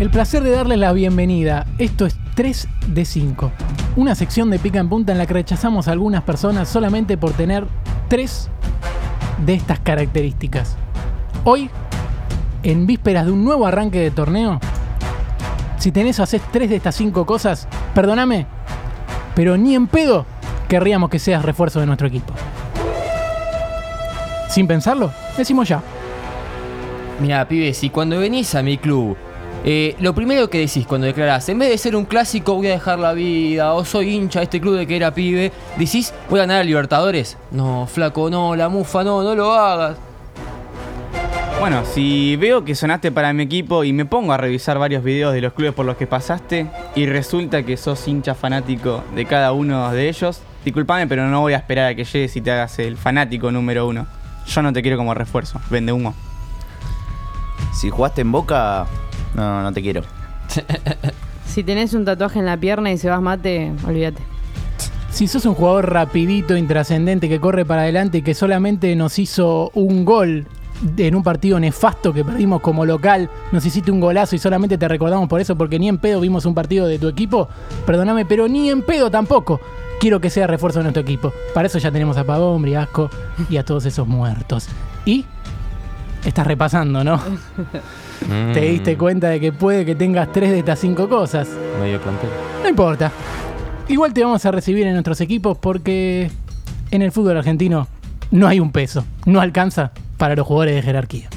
el placer de darles la bienvenida. Esto es 3 de 5. Una sección de pica en punta en la que rechazamos a algunas personas solamente por tener 3 de estas características. Hoy, en vísperas de un nuevo arranque de torneo, si tenés o haces 3 de estas 5 cosas, perdóname, pero ni en pedo querríamos que seas refuerzo de nuestro equipo. Sin pensarlo, decimos ya. Mira, pibes, si cuando venís a mi club, eh, lo primero que decís cuando declarás, en vez de ser un clásico, voy a dejar la vida, o soy hincha de este club de que era pibe, decís, voy a ganar a Libertadores. No, flaco, no, la mufa, no, no lo hagas. Bueno, si veo que sonaste para mi equipo y me pongo a revisar varios videos de los clubes por los que pasaste y resulta que sos hincha fanático de cada uno de ellos, disculpame, pero no voy a esperar a que llegues y te hagas el fanático número uno. Yo no te quiero como refuerzo, vende humo. Si jugaste en Boca, no, no te quiero. Si tenés un tatuaje en la pierna y se vas mate, olvídate. Si sos un jugador rapidito, intrascendente, que corre para adelante y que solamente nos hizo un gol en un partido nefasto que perdimos como local, nos hiciste un golazo y solamente te recordamos por eso porque ni en pedo vimos un partido de tu equipo, perdóname, pero ni en pedo tampoco. Quiero que sea refuerzo de nuestro equipo. Para eso ya tenemos a Pavón, Briasco y a todos esos muertos. Y estás repasando, ¿no? Te diste cuenta de que puede que tengas tres de estas cinco cosas. Medio plantel. No importa. Igual te vamos a recibir en nuestros equipos porque en el fútbol argentino no hay un peso. No alcanza para los jugadores de jerarquía.